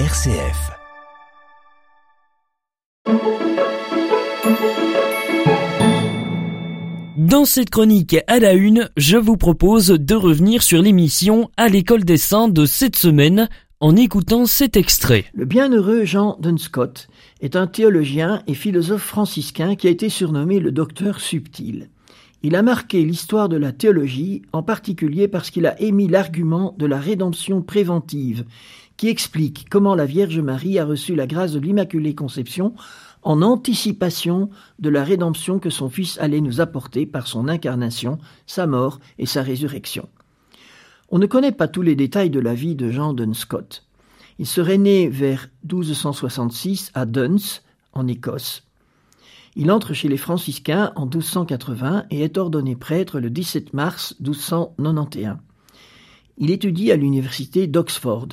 RCF. Dans cette chronique à la une, je vous propose de revenir sur l'émission à l'école des saints de cette semaine en écoutant cet extrait. Le bienheureux Jean Dunscott est un théologien et philosophe franciscain qui a été surnommé le docteur subtil. Il a marqué l'histoire de la théologie, en particulier parce qu'il a émis l'argument de la rédemption préventive, qui explique comment la Vierge Marie a reçu la grâce de l'Immaculée Conception en anticipation de la rédemption que son Fils allait nous apporter par son incarnation, sa mort et sa résurrection. On ne connaît pas tous les détails de la vie de Jean Dunscott. Il serait né vers 1266 à Duns, en Écosse. Il entre chez les franciscains en 1280 et est ordonné prêtre le 17 mars 1291. Il étudie à l'université d'Oxford.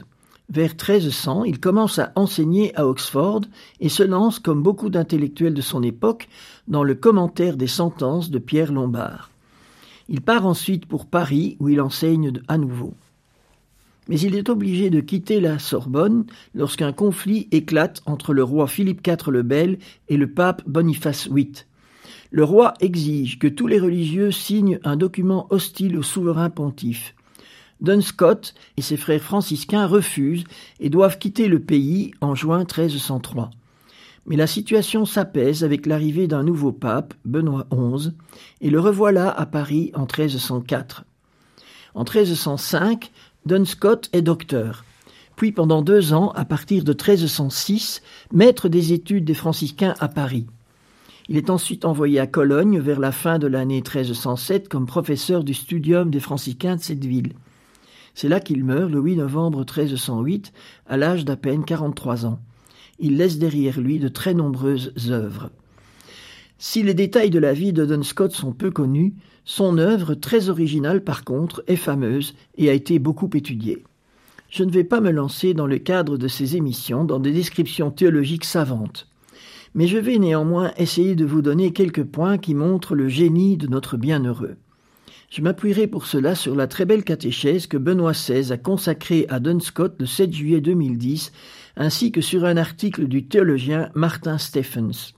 Vers 1300, il commence à enseigner à Oxford et se lance, comme beaucoup d'intellectuels de son époque, dans le commentaire des sentences de Pierre Lombard. Il part ensuite pour Paris où il enseigne à nouveau mais il est obligé de quitter la Sorbonne lorsqu'un conflit éclate entre le roi Philippe IV le Bel et le pape Boniface VIII. Le roi exige que tous les religieux signent un document hostile au souverain pontife. Dunscott et ses frères franciscains refusent et doivent quitter le pays en juin 1303. Mais la situation s'apaise avec l'arrivée d'un nouveau pape, Benoît XI, et le revoilà à Paris en 1304. En 1305, Dunscott est docteur, puis pendant deux ans, à partir de 1306, maître des études des franciscains à Paris. Il est ensuite envoyé à Cologne vers la fin de l'année 1307 comme professeur du studium des franciscains de cette ville. C'est là qu'il meurt le 8 novembre 1308, à l'âge d'à peine 43 ans. Il laisse derrière lui de très nombreuses œuvres. Si les détails de la vie de Dunscott sont peu connus, son œuvre, très originale par contre, est fameuse et a été beaucoup étudiée. Je ne vais pas me lancer dans le cadre de ces émissions dans des descriptions théologiques savantes, mais je vais néanmoins essayer de vous donner quelques points qui montrent le génie de notre bienheureux. Je m'appuierai pour cela sur la très belle catéchèse que Benoît XVI a consacrée à Dunscott le 7 juillet 2010, ainsi que sur un article du théologien Martin Stephens.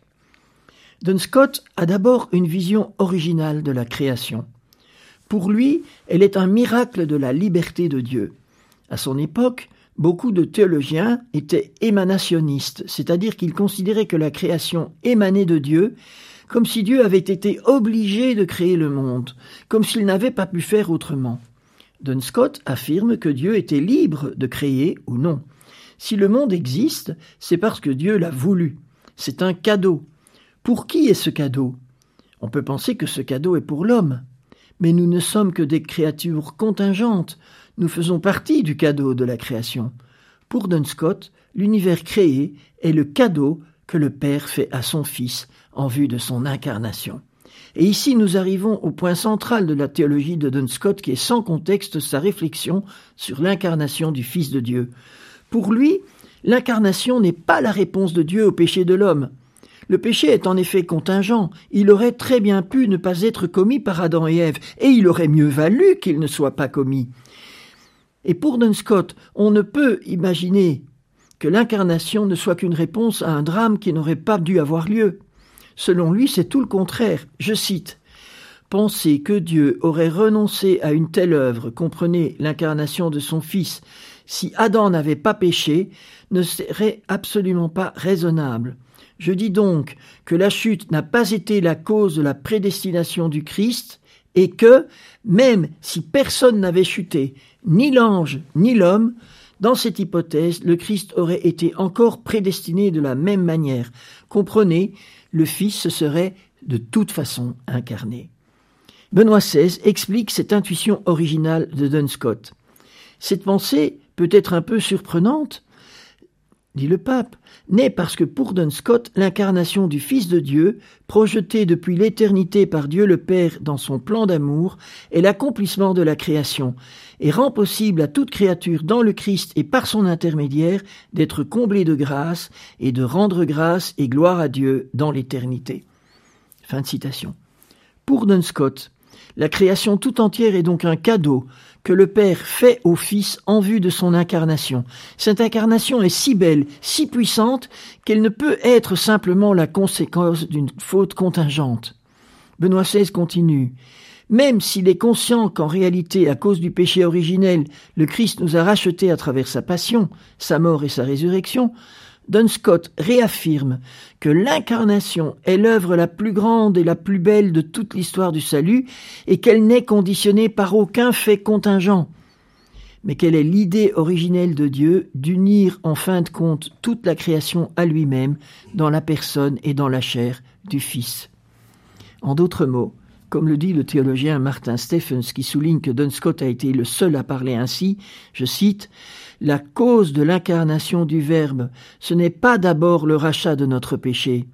Dunscott a d'abord une vision originale de la création. Pour lui, elle est un miracle de la liberté de Dieu. À son époque, beaucoup de théologiens étaient émanationnistes, c'est-à-dire qu'ils considéraient que la création émanait de Dieu, comme si Dieu avait été obligé de créer le monde, comme s'il n'avait pas pu faire autrement. Dunscott affirme que Dieu était libre de créer ou non. Si le monde existe, c'est parce que Dieu l'a voulu. C'est un cadeau. Pour qui est ce cadeau? On peut penser que ce cadeau est pour l'homme. Mais nous ne sommes que des créatures contingentes. Nous faisons partie du cadeau de la création. Pour Dunscott, l'univers créé est le cadeau que le Père fait à son Fils en vue de son incarnation. Et ici nous arrivons au point central de la théologie de Dunscott qui est sans contexte sa réflexion sur l'incarnation du Fils de Dieu. Pour lui, l'incarnation n'est pas la réponse de Dieu au péché de l'homme. Le péché est en effet contingent, il aurait très bien pu ne pas être commis par Adam et Ève, et il aurait mieux valu qu'il ne soit pas commis. Et pour Dunscott, on ne peut imaginer que l'incarnation ne soit qu'une réponse à un drame qui n'aurait pas dû avoir lieu. Selon lui, c'est tout le contraire. Je cite Penser que Dieu aurait renoncé à une telle œuvre, comprenez l'incarnation de son Fils, si Adam n'avait pas péché, ne serait absolument pas raisonnable. Je dis donc que la chute n'a pas été la cause de la prédestination du Christ, et que, même si personne n'avait chuté, ni l'ange, ni l'homme, dans cette hypothèse, le Christ aurait été encore prédestiné de la même manière. Comprenez, le Fils se serait de toute façon incarné. Benoît XVI explique cette intuition originale de Dunscott. Cette pensée peut être un peu surprenante, dit le pape, naît parce que pour Dunscott, l'incarnation du Fils de Dieu, projetée depuis l'éternité par Dieu le Père dans son plan d'amour, est l'accomplissement de la création, et rend possible à toute créature dans le Christ et par son intermédiaire d'être comblée de grâce et de rendre grâce et gloire à Dieu dans l'éternité. Fin de citation. Pour Dunscott, La création tout entière est donc un cadeau que le Père fait au Fils en vue de son incarnation. Cette incarnation est si belle, si puissante, qu'elle ne peut être simplement la conséquence d'une faute contingente. Benoît XVI continue. Même s'il est conscient qu'en réalité, à cause du péché originel, le Christ nous a rachetés à travers sa passion, sa mort et sa résurrection, Don Scott réaffirme que l'incarnation est l'œuvre la plus grande et la plus belle de toute l'histoire du salut et qu'elle n'est conditionnée par aucun fait contingent, mais qu'elle est l'idée originelle de Dieu d'unir en fin de compte toute la création à lui-même dans la personne et dans la chair du Fils? En d'autres mots, comme le dit le théologien Martin Stephens, qui souligne que Don Scott a été le seul à parler ainsi, je cite, La cause de l'incarnation du Verbe, ce n'est pas d'abord le rachat de notre péché,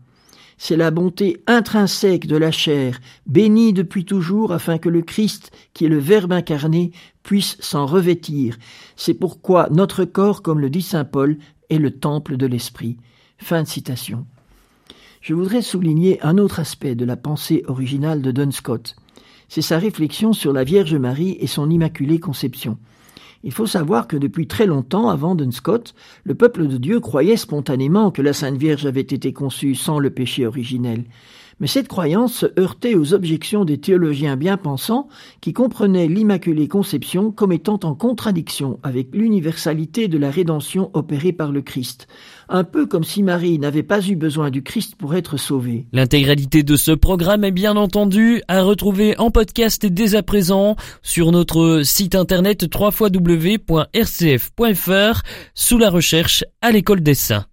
c'est la bonté intrinsèque de la chair, bénie depuis toujours afin que le Christ, qui est le Verbe incarné, puisse s'en revêtir. C'est pourquoi notre corps, comme le dit saint Paul, est le temple de l'Esprit. Fin de citation je voudrais souligner un autre aspect de la pensée originale de Duns Scott. C'est sa réflexion sur la Vierge Marie et son Immaculée Conception. Il faut savoir que depuis très longtemps avant Duns Scott, le peuple de Dieu croyait spontanément que la Sainte Vierge avait été conçue sans le péché originel. Mais cette croyance se heurtait aux objections des théologiens bien pensants qui comprenaient l'Immaculée Conception comme étant en contradiction avec l'universalité de la rédemption opérée par le Christ. Un peu comme si Marie n'avait pas eu besoin du Christ pour être sauvée. L'intégralité de ce programme est bien entendu à retrouver en podcast dès à présent sur notre site internet www.rcf.fr sous la recherche à l'école des saints.